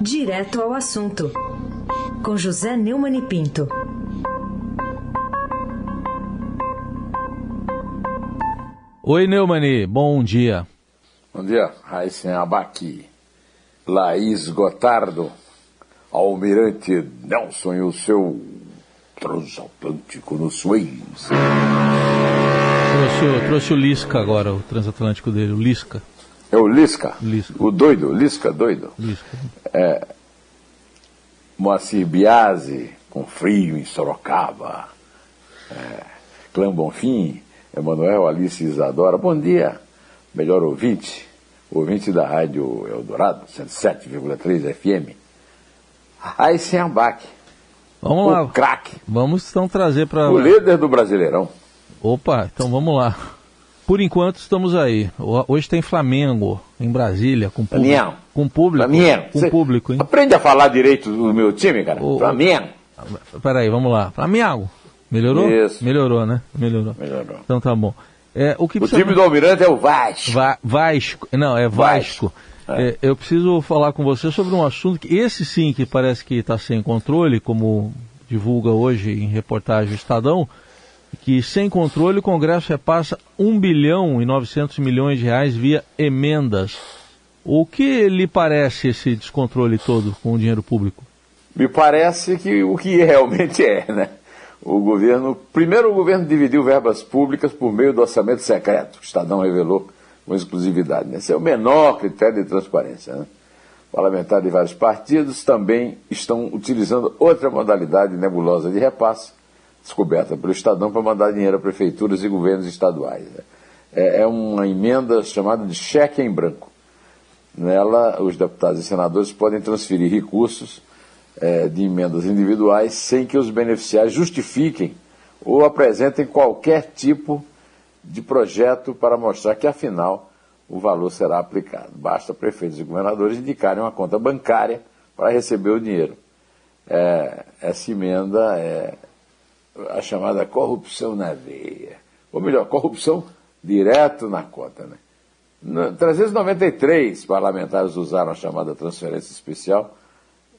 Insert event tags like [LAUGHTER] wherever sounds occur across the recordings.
Direto ao assunto, com José Neumann e Pinto. Oi, Neumani, bom dia. Bom dia, Raíssen Abaqui, Laís Gotardo, Almirante Nelson e o seu transatlântico no Suez. Trouxe, trouxe o Lisca agora, o transatlântico dele, o Lisca. É o Lisca? Lisca. O doido, Lisca doido. Lisca. É, Moacir Biasi, com frio em Sorocaba. É, Clã Bonfim, Emanuel Alice Isadora. Bom dia, melhor ouvinte, ouvinte da Rádio Eldorado, 107,3 FM. Aysen Abac, Vamos o lá. craque, Vamos então trazer para. o líder do Brasileirão. Opa, então vamos lá. Por enquanto estamos aí. Hoje tem Flamengo em Brasília, com público. Flamengo. Com público. Flamengo. Com público, hein? Aprende a falar direito do meu time, cara. O- Flamengo. Peraí, vamos lá. Flamengo. Melhorou? Isso. Melhorou, né? Melhorou. Melhorou. Então tá bom. É, o que O precisa- time do Almirante é o Vasco. Va- Vasco, não, é Vasco. É, eu preciso falar com você sobre um assunto que esse sim que parece que está sem controle, como divulga hoje em reportagem o Estadão, que sem controle o Congresso repassa 1 bilhão e 900 milhões de reais via emendas. O que lhe parece esse descontrole todo com o dinheiro público? Me parece que o que [LAUGHS] realmente é, né? O governo, primeiro o governo dividiu verbas públicas por meio do orçamento secreto, o Estadão revelou com exclusividade. né? Esse é o menor critério de transparência. Né? Parlamentares de vários partidos também estão utilizando outra modalidade nebulosa de repasse, descoberta pelo Estadão, para mandar dinheiro a prefeituras e governos estaduais. né? É, é uma emenda chamada de cheque em branco. Nela, os deputados e senadores podem transferir recursos eh, de emendas individuais sem que os beneficiários justifiquem ou apresentem qualquer tipo de projeto para mostrar que, afinal, o valor será aplicado. Basta prefeitos e governadores indicarem uma conta bancária para receber o dinheiro. Eh, essa emenda é a chamada corrupção na veia. Ou melhor, corrupção direto na conta. Né? No- 393 parlamentares usaram a chamada transferência especial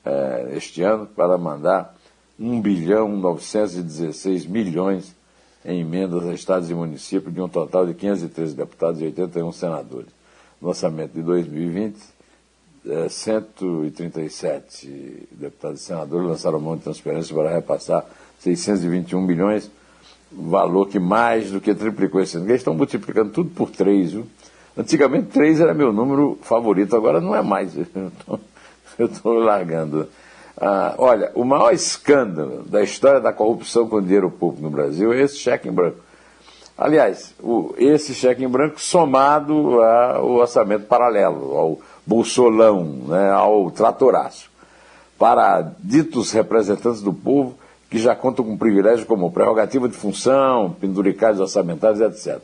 eh, este ano para mandar 1 bilhão 916 milhões em emendas a estados e municípios, de um total de 513 deputados e 81 senadores. No orçamento de 2020, eh, 137 deputados e senadores lançaram mão de transferência para repassar 621 milhões, valor que mais do que triplicou esse ano. Eles estão multiplicando tudo por três, viu? Antigamente três era meu número favorito, agora não é mais. [LAUGHS] Eu estou largando. Ah, olha, o maior escândalo da história da corrupção com dinheiro público no Brasil é esse cheque em branco. Aliás, o- esse cheque em branco somado ao orçamento paralelo, ao bolsolão, né, ao tratoraço, para ditos representantes do povo que já contam com privilégios como prerrogativa de função, penduricais orçamentários, etc.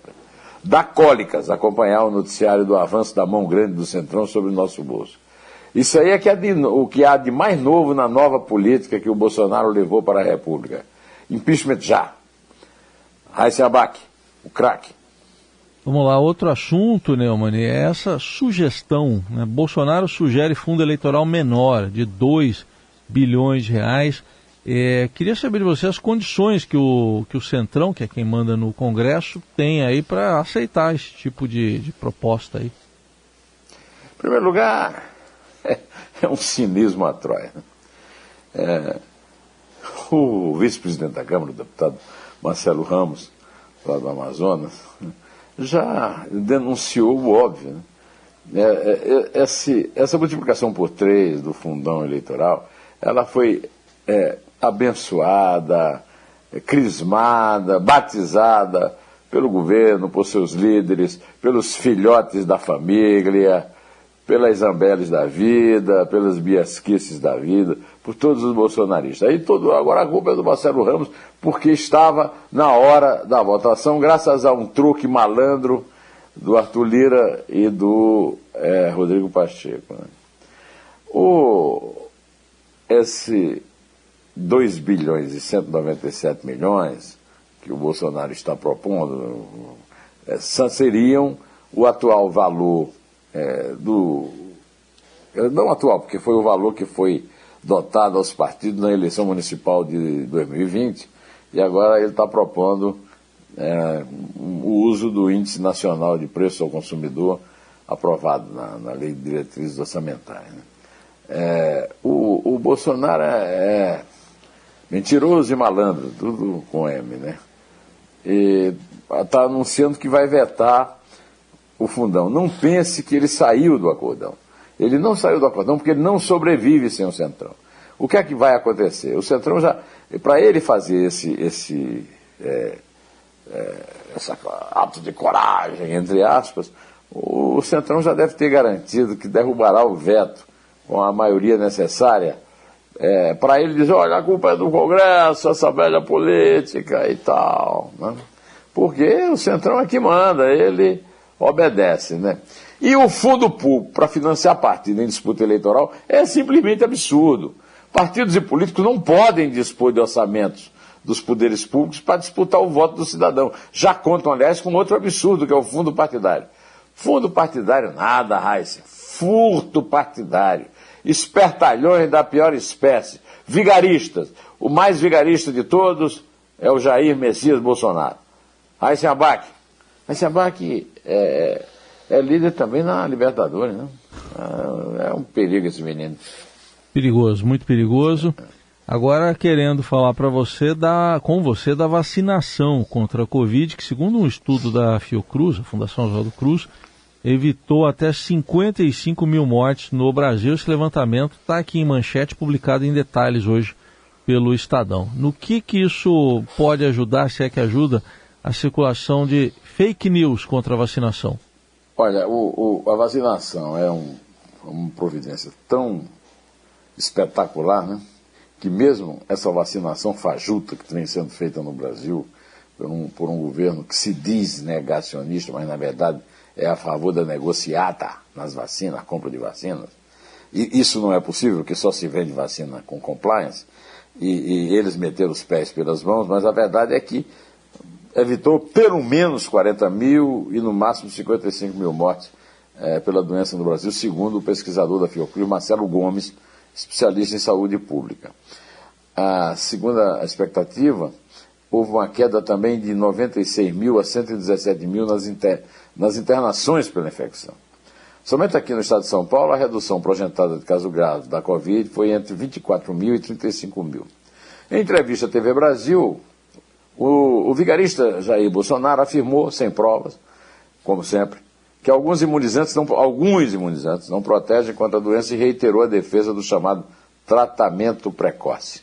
Dá cólicas acompanhar o noticiário do avanço da mão grande do Centrão sobre o nosso bolso. Isso aí é que é de o que há de mais novo na nova política que o Bolsonaro levou para a República. Impeachment já. Raíssa Abac, o craque. Vamos lá, outro assunto, Neumann, é essa sugestão. Né? Bolsonaro sugere fundo eleitoral menor, de 2 bilhões de reais. É, queria saber de você as condições que o, que o Centrão, que é quem manda no Congresso, tem aí para aceitar esse tipo de, de proposta aí. Em primeiro lugar, [LAUGHS] é um cinismo a Troia. É, o vice-presidente da Câmara, o deputado Marcelo Ramos, lá do Amazonas, já denunciou o óbvio. Né? É, é, é, esse- essa multiplicação por três do fundão eleitoral, ela foi é, abençoada, é, crismada, batizada pelo governo, por seus líderes, pelos filhotes da família, pelas Zambeles da vida, pelas Biasquices da vida, por todos os bolsonaristas. Aí todo, agora a culpa é do Marcelo Ramos, porque estava na hora da votação, graças a um truque malandro do Arthur Lira e do eh, Rodrigo Pacheco. né? O, esse 2 bilhões e 197 milhões que o Bolsonaro está propondo só seriam o atual valor eh, do não atual, porque foi o valor que foi dotado aos partidos na eleição municipal de 2020, e agora ele está propondo é, o uso do Índice Nacional de Preço ao Consumidor, aprovado na, na Lei de Diretrizes Orçamentárias. Né? É, o, o, Bolsonaro é, é, mentiroso e malandro, tudo com M, né? E está anunciando que vai vetar o fundão. Não pense que ele saiu do acordão. Ele não saiu do acordão porque ele não sobrevive sem o Centrão. O que é que vai acontecer? O Centrão já, para ele fazer esse, esse, é, é, ato de coragem, entre aspas, o Centrão já deve ter garantido que derrubará o veto com a maioria necessária é, para ele dizer, olha, a culpa é do Congresso, essa velha política e tal. Né? Porque o Centrão é que manda, ele obedece. Né? E o fundo público para financiar partido em disputa eleitoral é simplesmente absurdo. Partidos e políticos não podem dispor de orçamentos dos poderes públicos para disputar o voto do cidadão. Já contam, aliás, com outro absurdo, que é o fundo partidário. Fundo partidário nada, Raíssa. Furto partidário. Espertalhões da pior espécie. Vigaristas. O mais vigarista de todos é o Jair Messias Bolsonaro. Raíssa Abac. Raíssa Abac é, é líder também na Libertadores, né? É, é um perigo esse menino. Perigoso, muito perigoso. Agora querendo falar para você da, com você da vacinação contra a Covid, que segundo um estudo da Fiocruz, a Fundação Oswaldo Cruz, evitou até 55 mil mortes no Brasil. Esse levantamento está aqui em manchete, publicado em detalhes hoje pelo Estadão. No que, que isso pode ajudar, se é que ajuda, a circulação de fake news contra a vacinação? Olha, o, o, a vacinação é um, uma providência tão espetacular, né? Que mesmo essa vacinação fajuta que vem sendo feita no Brasil por um, por um governo que se diz negacionista, mas na verdade é a favor da negociata nas vacinas, a compra de vacinas. E isso não é possível, porque só se vende vacina com compliance, e, e eles meteram os pés pelas mãos, mas a verdade é que evitou pelo menos 40 mil e no máximo 55 mil mortes é, pela doença no Brasil, segundo o pesquisador da Fiocruz, Marcelo Gomes, especialista em saúde pública. A segunda expectativa, houve uma queda também de 96 mil a 117 mil nas, inter, nas internações pela infecção. Somente aqui no estado de São Paulo, a redução projetada de casos graves da Covid foi entre 24 mil e 35 mil. Em entrevista à TV Brasil, o, o vigarista Jair Bolsonaro afirmou, sem provas, como sempre, que alguns imunizantes não, alguns imunizantes não protegem contra a doença e reiterou a defesa do chamado tratamento precoce.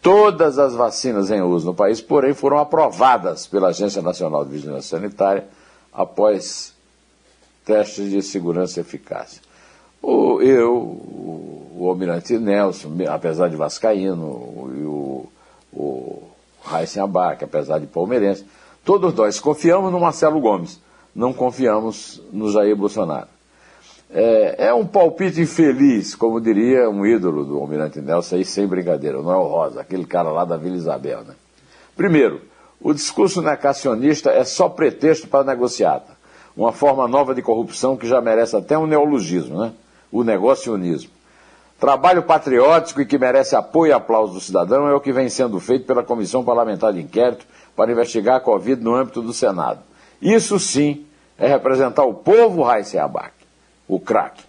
Todas as vacinas em uso no país, porém, foram aprovadas pela Agência Nacional de Vigilância Sanitária após testes de segurança e eficácia. O, eu, o, o Almirante Nelson, apesar de vascaíno, e o, o Raíssen Abac, apesar de palmeirense, todos nós confiamos no Marcelo Gomes não confiamos no Jair Bolsonaro. É, é, um palpite infeliz, como diria um ídolo do Almirante Nelson, aí sem brincadeira, não é o Rosa, aquele cara lá da Vila Isabel. Né? Primeiro, o discurso negacionista é só pretexto para negociata, uma forma nova de corrupção que já merece até um neologismo, né? o negocionismo. Trabalho patriótico e que merece apoio e aplauso do cidadão é o que vem sendo feito pela Comissão Parlamentar de Inquérito para investigar a Covid no âmbito do Senado. Isso sim é representar o povo Raíssa Abac, o craque.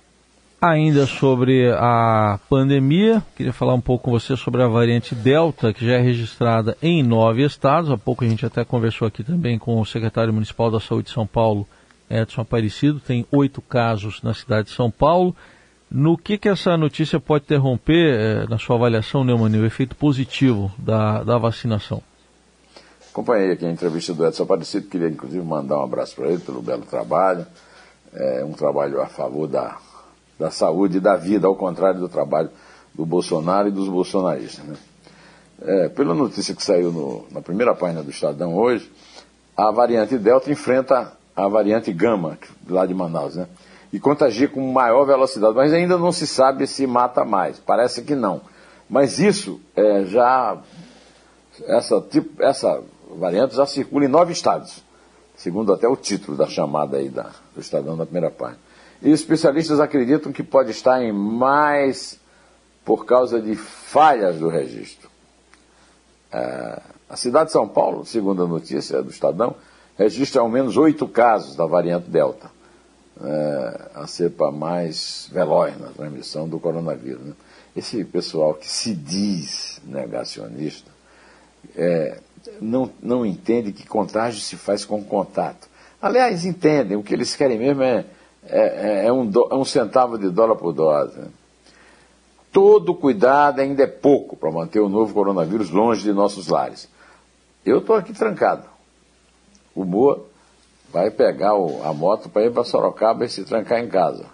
Ainda sobre a pandemia, queria falar um pouco com você sobre a variante Delta, que já é registrada em nove estados. Há pouco a gente até conversou aqui também com o secretário municipal da Saúde de São Paulo, Edson Aparecido. Tem oito casos na cidade de São Paulo. No que, que essa notícia pode interromper, eh, na sua avaliação, Neumann, o efeito positivo da, da vacinação? Acompanhei aqui a entrevista do Edson Aparecido, queria inclusive mandar um abraço para ele pelo belo trabalho. É um trabalho a favor da, da saúde e da vida, ao contrário do trabalho do Bolsonaro e dos bolsonaristas. Né? É, pela notícia que saiu no, na primeira página do Estadão hoje, a variante Delta enfrenta a variante Gama, lá de Manaus, né? E contagia com maior velocidade, mas ainda não se sabe se mata mais. Parece que não. Mas isso é, já. Essa, tipo, essa variante já circula em nove estados, segundo até o título da chamada aí da, do Estadão da primeira página. E especialistas acreditam que pode estar em mais por causa de falhas do registro. É, a cidade de São Paulo, segundo a notícia do Estadão, registra ao menos oito casos da variante Delta, é, a cepa mais veloz na transmissão do coronavírus. Né? Esse pessoal que se diz negacionista é, não, não entende que contágio se faz com contato. Aliás, entendem, o que eles querem mesmo é, é, é um, do, é um centavo de dólar por dose. Né? Todo cuidado ainda é pouco para manter o novo coronavírus longe de nossos lares. Eu estou aqui trancado. O Boa vai pegar o, a moto para ir para Sorocaba e se trancar em casa.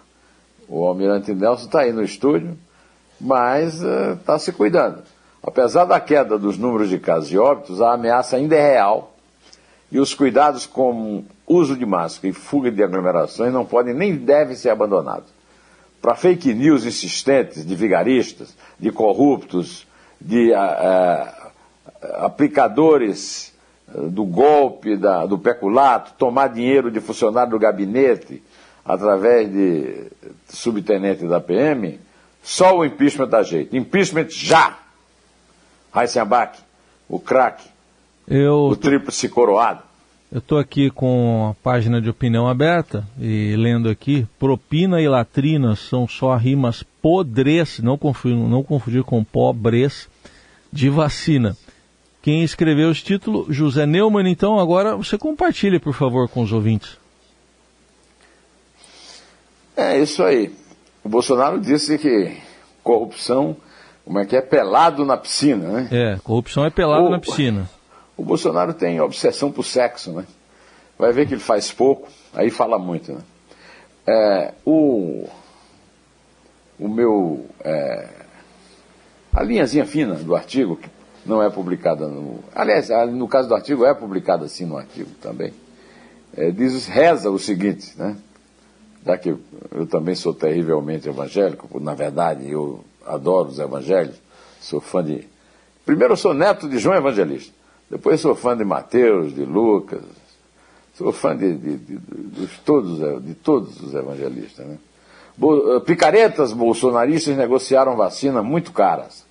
O Almirante Nelson está aí no estúdio, mas está eh, uh, se cuidando. Apesar da queda dos números de casos e óbitos, a ameaça ainda é real e os cuidados com uso de máscara e fuga de aglomerações não podem nem devem ser abandonados. Para fake news insistentes de vigaristas, de corruptos, de uh, aplicadores do golpe, da, do peculato, tomar dinheiro de funcionário do gabinete através de subtenente da PM, só o impeachment dá jeito. Impeachment já! Heisenbach, o craque, eu... o tríplice coroado. Eu estou aqui com a página de opinião aberta e lendo aqui, propina e latrina são só rimas podres, não confundir, não confundir com pobres, de vacina. Quem escreveu esse título, José Neumann, então agora você compartilhe, por favor, com os ouvintes. É isso aí. O Bolsonaro disse que corrupção como é que é? Pelado na piscina, né? É, corrupção é pelado o, na piscina. O Bolsonaro tem obsessão por sexo, né? Vai ver que ele faz pouco, aí fala muito, né? É, o, o meu. É, a linhazinha fina do artigo, que não é publicada no. Aliás, no caso do artigo, é publicada assim no artigo também. É, diz, reza o seguinte, né? Já que eu também sou terrivelmente evangélico, na verdade, eu adoro os evangelhos, sou fã de. Primeiro eu sou neto de João Evangelista, depois sou fã de Mateus, de Lucas, sou fã de, de, de, de todos, de todos os evangelistas. Né? Eh, picaretas bolsonaristas negociaram vacinas muito caras.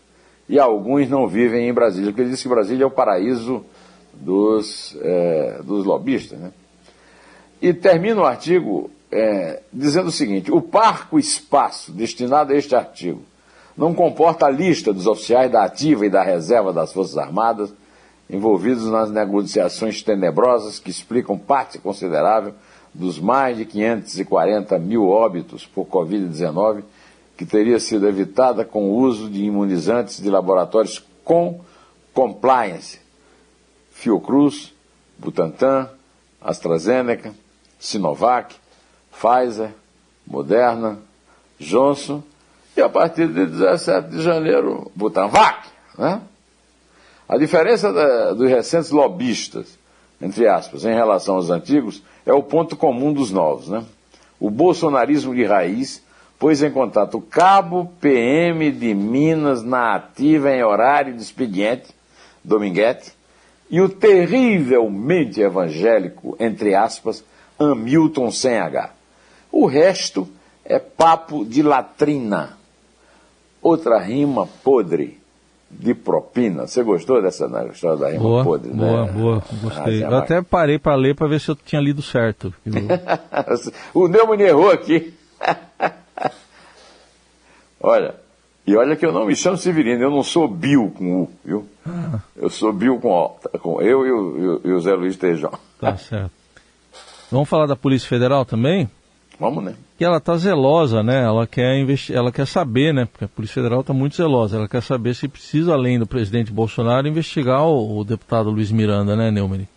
E alguns não vivem em Brasília, porque ele disse que Brasília é o paraíso dos, é, dos lobistas. Né? E termina o artigo é, dizendo o seguinte: o parco espaço destinado a este artigo não comporta a lista dos oficiais da ativa e da reserva das Forças Armadas envolvidos nas negociações tenebrosas que explicam parte considerável dos mais de 540 mil óbitos por Covid-19 que teria sido evitada com o uso de imunizantes de laboratórios com compliance. Fiocruz, Butantan, AstraZeneca, Sinovac, Pfizer, Moderna, Johnson e a partir de 17 de janeiro, Butanvac. Né? A diferença da, dos recentes lobistas, entre aspas, em relação aos antigos, é o ponto comum dos novos. Né? O bolsonarismo de raiz pôs em contato o cabo PM de Minas na ativa em horário de expediente, Dominguete, e o terrivelmente evangélico, entre aspas, Hamilton sem H. O resto é papo de latrina Outra rima podre de propina. Você gostou dessa né, história da rima boa, podre, boa, né? Boa, gostei. Ah, eu até parei para ler para ver se eu tinha lido certo. [LAUGHS] o Neumann errou aqui. [LAUGHS] olha, e olha que eu não me chamo Severino, eu não sou Bill com U, viu? Ah. Eu sou Bill com O, com eu e o, e o Zé Luiz Tejão. Tá certo. Vamos falar da Polícia Federal também? Vamos, né? Que ela está zelosa, né? Ela quer investi ela quer saber, né? Porque a Polícia Federal está muito zelosa. Ela quer saber se precisa, além do presidente Bolsonaro, investigar o, o deputado Luiz Miranda, né, Neumann?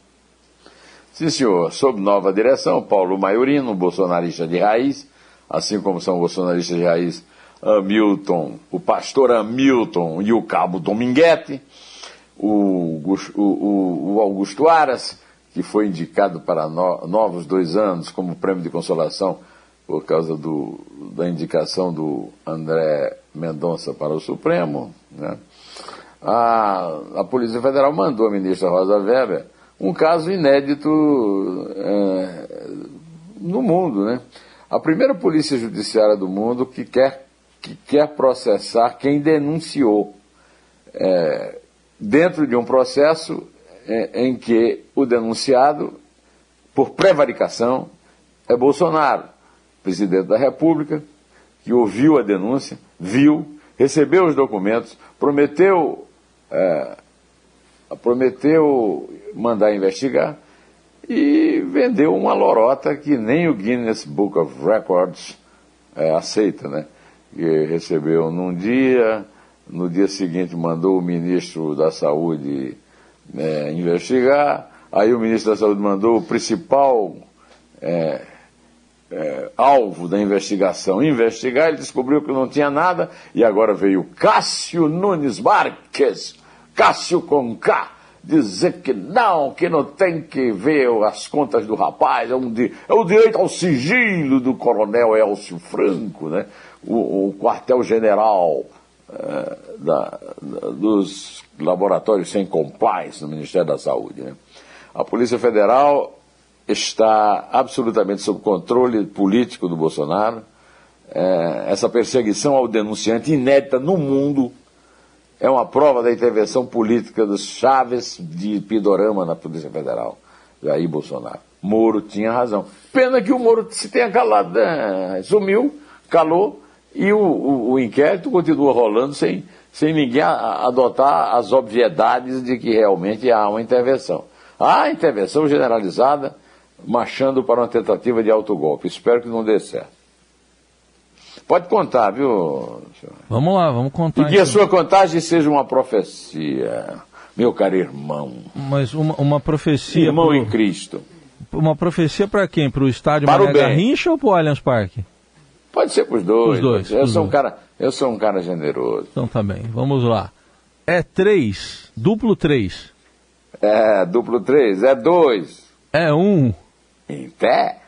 Sim, senhor. Sob nova direção, Paulo Maiorino, bolsonarista de raiz, assim como são bolsonaristas de raiz Hamilton, o pastor Hamilton e o cabo Dominguete, o, o, o Augusto Aras, que foi indicado para no, novos dois anos como prêmio de consolação por causa do, da indicação do André Mendonça para o Supremo. Né? A, a Polícia Federal mandou à ministra Rosa Weber um caso inédito é, no mundo. Né? a primeira polícia judiciária do mundo que quer, que quer processar quem denunciou. É, dentro de um processo é, em que o denunciado, por prevaricação, é Bolsonaro, presidente da República, que ouviu a denúncia, viu, recebeu os documentos, prometeu, é, prometeu mandar investigar e vendeu uma lorota que nem o Guinness Book of Records é, aceita, né? Que recebeu num dia, no dia seguinte mandou o ministro da Saúde é, investigar, aí o ministro da Saúde mandou o principal é, é, alvo da investigação investigar, ele descobriu que não tinha nada, e agora veio Cássio Nunes Marques, Cássio com K, dizer que não, que não tem que ver as contas do rapaz, é, um é o direito ao sigilo do coronel Elcio Franco, né? O, o quartel-general é, da, da, dos laboratórios sem compliance no Ministério da Saúde. Né? A Polícia Federal está absolutamente sob controle político do Bolsonaro. É, essa perseguição ao denunciante inédita no mundo é uma prova da intervenção política dos chaves de Pidorama na Polícia Federal, Jair Bolsonaro. Moro tinha razão. Pena que o Moro se tenha calado, né? sumiu, calou, e o, o, o, inquérito continua rolando sem, sem ninguém adotar as obviedades de que realmente há uma intervenção. Há intervenção generalizada marchando para uma tentativa de autogolpe. Espero que não dê certo. Pode contar, viu, senhor? Vamos lá, vamos contar. E que então. a sua contagem seja uma profecia, meu caro irmão. Mas uma, uma profecia. Irmão pro... em Cristo. Uma profecia para quem? Para o estádio para Mané Garrincha ou para o Allianz Parque? Pode ser para os dois. Os dois. Eu, sou dois. Um cara, eu sou um cara generoso. Então tá bem, vamos lá. É três, duplo três. É, duplo três, é dois. É um. Em pé?